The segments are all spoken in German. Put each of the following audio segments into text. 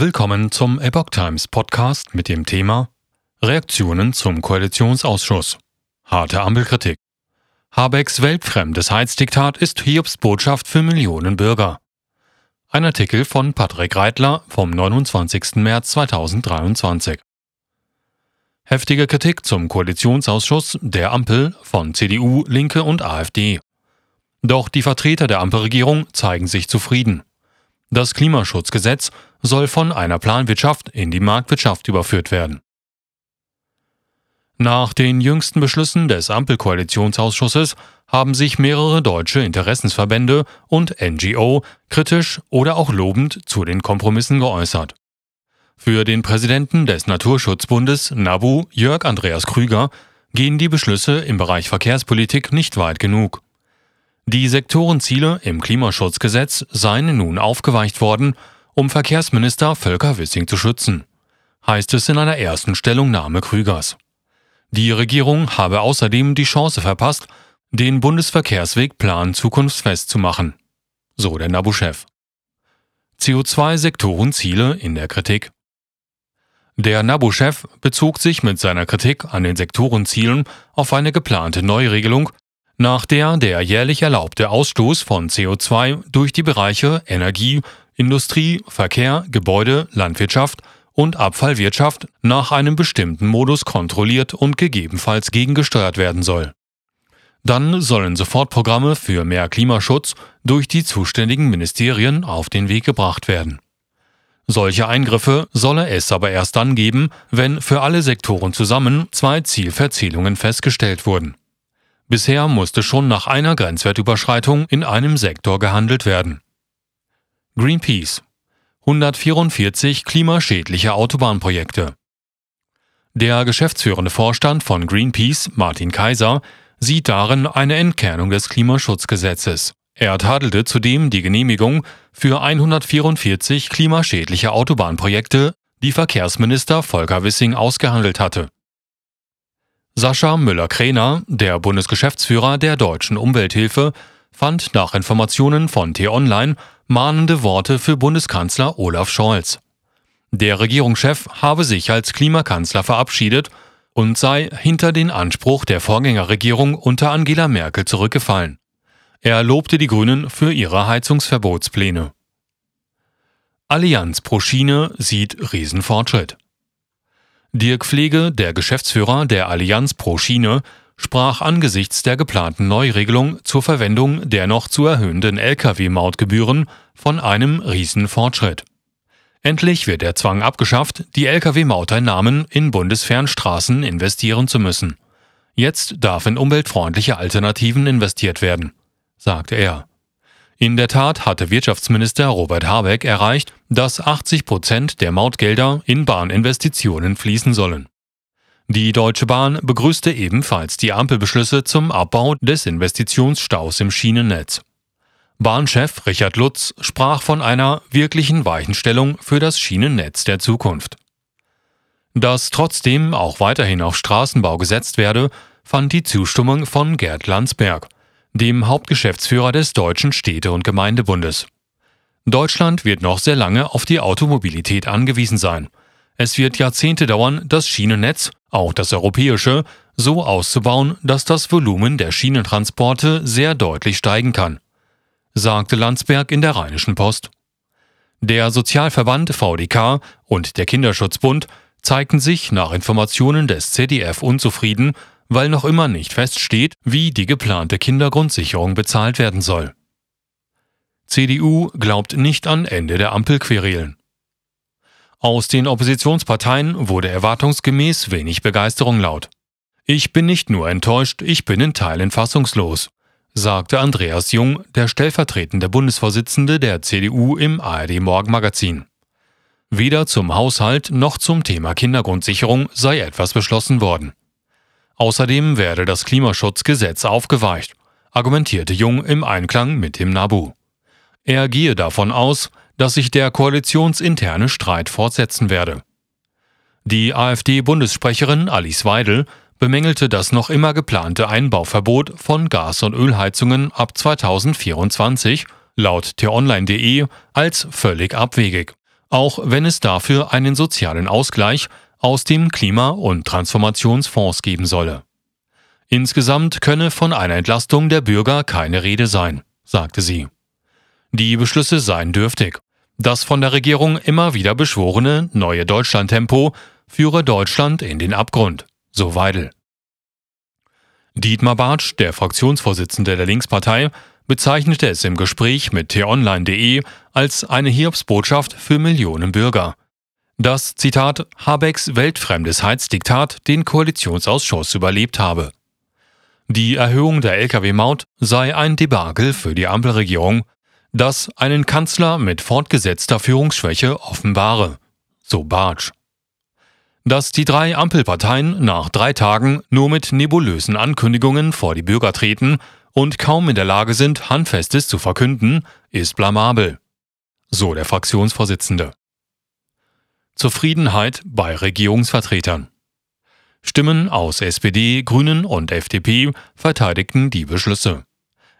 Willkommen zum Epoch Times Podcast mit dem Thema Reaktionen zum Koalitionsausschuss. Harte Ampelkritik. Habecks weltfremdes Heizdiktat ist Hiobs Botschaft für Millionen Bürger. Ein Artikel von Patrick Reitler vom 29. März 2023. Heftige Kritik zum Koalitionsausschuss der Ampel von CDU, Linke und AfD. Doch die Vertreter der Ampelregierung zeigen sich zufrieden. Das Klimaschutzgesetz soll von einer Planwirtschaft in die Marktwirtschaft überführt werden. Nach den jüngsten Beschlüssen des Ampelkoalitionsausschusses haben sich mehrere deutsche Interessensverbände und NGO kritisch oder auch lobend zu den Kompromissen geäußert. Für den Präsidenten des Naturschutzbundes NABU, Jörg Andreas Krüger, gehen die Beschlüsse im Bereich Verkehrspolitik nicht weit genug. Die Sektorenziele im Klimaschutzgesetz seien nun aufgeweicht worden, um Verkehrsminister Volker Wissing zu schützen, heißt es in einer ersten Stellungnahme Krügers. Die Regierung habe außerdem die Chance verpasst, den Bundesverkehrswegplan zukunftsfest zu machen, so der NABU-Chef. CO2-Sektorenziele in der Kritik. Der NABU-Chef bezog sich mit seiner Kritik an den Sektorenzielen auf eine geplante Neuregelung nach der der jährlich erlaubte Ausstoß von CO2 durch die Bereiche Energie, Industrie, Verkehr, Gebäude, Landwirtschaft und Abfallwirtschaft nach einem bestimmten Modus kontrolliert und gegebenenfalls gegengesteuert werden soll. Dann sollen Sofortprogramme für mehr Klimaschutz durch die zuständigen Ministerien auf den Weg gebracht werden. Solche Eingriffe solle es aber erst dann geben, wenn für alle Sektoren zusammen zwei Zielverzählungen festgestellt wurden. Bisher musste schon nach einer Grenzwertüberschreitung in einem Sektor gehandelt werden. Greenpeace 144 klimaschädliche Autobahnprojekte. Der geschäftsführende Vorstand von Greenpeace, Martin Kaiser, sieht darin eine Entkernung des Klimaschutzgesetzes. Er tadelte zudem die Genehmigung für 144 klimaschädliche Autobahnprojekte, die Verkehrsminister Volker Wissing ausgehandelt hatte. Sascha Müller-Kräner, der Bundesgeschäftsführer der Deutschen Umwelthilfe, fand nach Informationen von T-Online mahnende Worte für Bundeskanzler Olaf Scholz. Der Regierungschef habe sich als Klimakanzler verabschiedet und sei hinter den Anspruch der Vorgängerregierung unter Angela Merkel zurückgefallen. Er lobte die Grünen für ihre Heizungsverbotspläne. Allianz pro Schiene sieht Riesenfortschritt. Dirk Pflege, der Geschäftsführer der Allianz pro Schiene, sprach angesichts der geplanten Neuregelung zur Verwendung der noch zu erhöhenden Lkw-Mautgebühren von einem Riesenfortschritt. Endlich wird der Zwang abgeschafft, die Lkw-Mauteinnahmen in Bundesfernstraßen investieren zu müssen. Jetzt darf in umweltfreundliche Alternativen investiert werden, sagte er. In der Tat hatte Wirtschaftsminister Robert Habeck erreicht, dass 80 Prozent der Mautgelder in Bahninvestitionen fließen sollen. Die Deutsche Bahn begrüßte ebenfalls die Ampelbeschlüsse zum Abbau des Investitionsstaus im Schienennetz. Bahnchef Richard Lutz sprach von einer wirklichen Weichenstellung für das Schienennetz der Zukunft. Dass trotzdem auch weiterhin auf Straßenbau gesetzt werde, fand die Zustimmung von Gerd Landsberg, dem Hauptgeschäftsführer des Deutschen Städte- und Gemeindebundes. Deutschland wird noch sehr lange auf die Automobilität angewiesen sein. Es wird Jahrzehnte dauern, das Schienennetz, auch das europäische, so auszubauen, dass das Volumen der Schienentransporte sehr deutlich steigen kann, sagte Landsberg in der Rheinischen Post. Der Sozialverband VDK und der Kinderschutzbund zeigten sich nach Informationen des ZDF unzufrieden weil noch immer nicht feststeht, wie die geplante Kindergrundsicherung bezahlt werden soll. CDU glaubt nicht an Ende der Ampelquerelen. Aus den Oppositionsparteien wurde erwartungsgemäß wenig Begeisterung laut. Ich bin nicht nur enttäuscht, ich bin in Teilen fassungslos, sagte Andreas Jung, der stellvertretende Bundesvorsitzende der CDU im ARD Morgenmagazin. Weder zum Haushalt noch zum Thema Kindergrundsicherung sei etwas beschlossen worden. Außerdem werde das Klimaschutzgesetz aufgeweicht, argumentierte Jung im Einklang mit dem NABU. Er gehe davon aus, dass sich der koalitionsinterne Streit fortsetzen werde. Die AfD-Bundessprecherin Alice Weidel bemängelte das noch immer geplante Einbauverbot von Gas- und Ölheizungen ab 2024 laut t-online.de als völlig abwegig. auch wenn es dafür einen sozialen Ausgleich aus dem Klima- und Transformationsfonds geben solle. Insgesamt könne von einer Entlastung der Bürger keine Rede sein, sagte sie. Die Beschlüsse seien dürftig. Das von der Regierung immer wieder beschworene neue Deutschlandtempo führe Deutschland in den Abgrund, so Weidel. Dietmar Bartsch, der Fraktionsvorsitzende der Linkspartei, bezeichnete es im Gespräch mit t-online.de als eine Hiobsbotschaft für Millionen Bürger. Das Zitat Habecks weltfremdes Heizdiktat den Koalitionsausschuss überlebt habe. Die Erhöhung der Lkw-Maut sei ein Debakel für die Ampelregierung, das einen Kanzler mit fortgesetzter Führungsschwäche offenbare, so Bartsch. Dass die drei Ampelparteien nach drei Tagen nur mit nebulösen Ankündigungen vor die Bürger treten und kaum in der Lage sind, Handfestes zu verkünden, ist blamabel. So der Fraktionsvorsitzende. Zufriedenheit bei Regierungsvertretern. Stimmen aus SPD, Grünen und FDP verteidigten die Beschlüsse.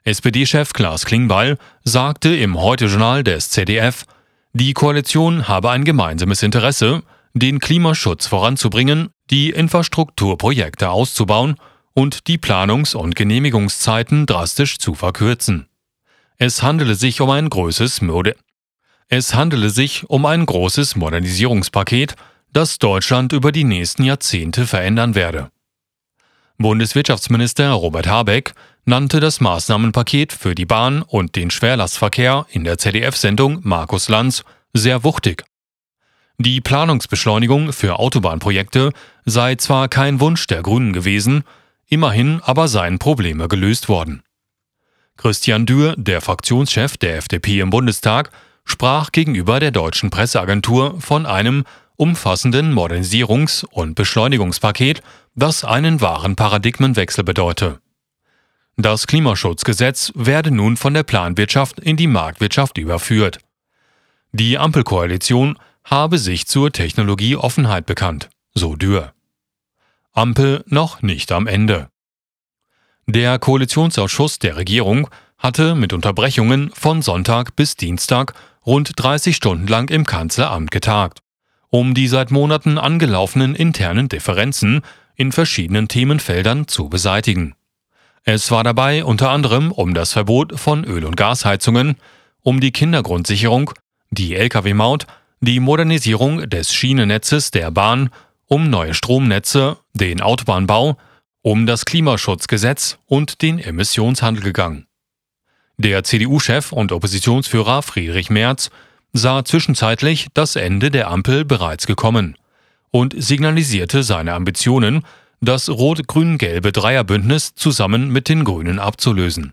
SPD-Chef Klaas Klingbeil sagte im Heute-Journal des ZDF, die Koalition habe ein gemeinsames Interesse, den Klimaschutz voranzubringen, die Infrastrukturprojekte auszubauen und die Planungs- und Genehmigungszeiten drastisch zu verkürzen. Es handele sich um ein großes Mode es handele sich um ein großes Modernisierungspaket, das Deutschland über die nächsten Jahrzehnte verändern werde. Bundeswirtschaftsminister Robert Habeck nannte das Maßnahmenpaket für die Bahn und den Schwerlastverkehr in der ZDF-Sendung Markus Lanz sehr wuchtig. Die Planungsbeschleunigung für Autobahnprojekte sei zwar kein Wunsch der Grünen gewesen, immerhin aber seien Probleme gelöst worden. Christian Dürr, der Fraktionschef der FDP im Bundestag, sprach gegenüber der deutschen Presseagentur von einem umfassenden Modernisierungs- und Beschleunigungspaket, das einen wahren Paradigmenwechsel bedeute. Das Klimaschutzgesetz werde nun von der Planwirtschaft in die Marktwirtschaft überführt. Die Ampelkoalition habe sich zur Technologieoffenheit bekannt, so Dürr. Ampel noch nicht am Ende. Der Koalitionsausschuss der Regierung hatte mit Unterbrechungen von Sonntag bis Dienstag rund 30 Stunden lang im Kanzleramt getagt, um die seit Monaten angelaufenen internen Differenzen in verschiedenen Themenfeldern zu beseitigen. Es war dabei unter anderem um das Verbot von Öl- und Gasheizungen, um die Kindergrundsicherung, die Lkw-Maut, die Modernisierung des Schienennetzes der Bahn, um neue Stromnetze, den Autobahnbau, um das Klimaschutzgesetz und den Emissionshandel gegangen. Der CDU-Chef und Oppositionsführer Friedrich Merz sah zwischenzeitlich das Ende der Ampel bereits gekommen und signalisierte seine Ambitionen, das rot-grün-gelbe Dreierbündnis zusammen mit den Grünen abzulösen.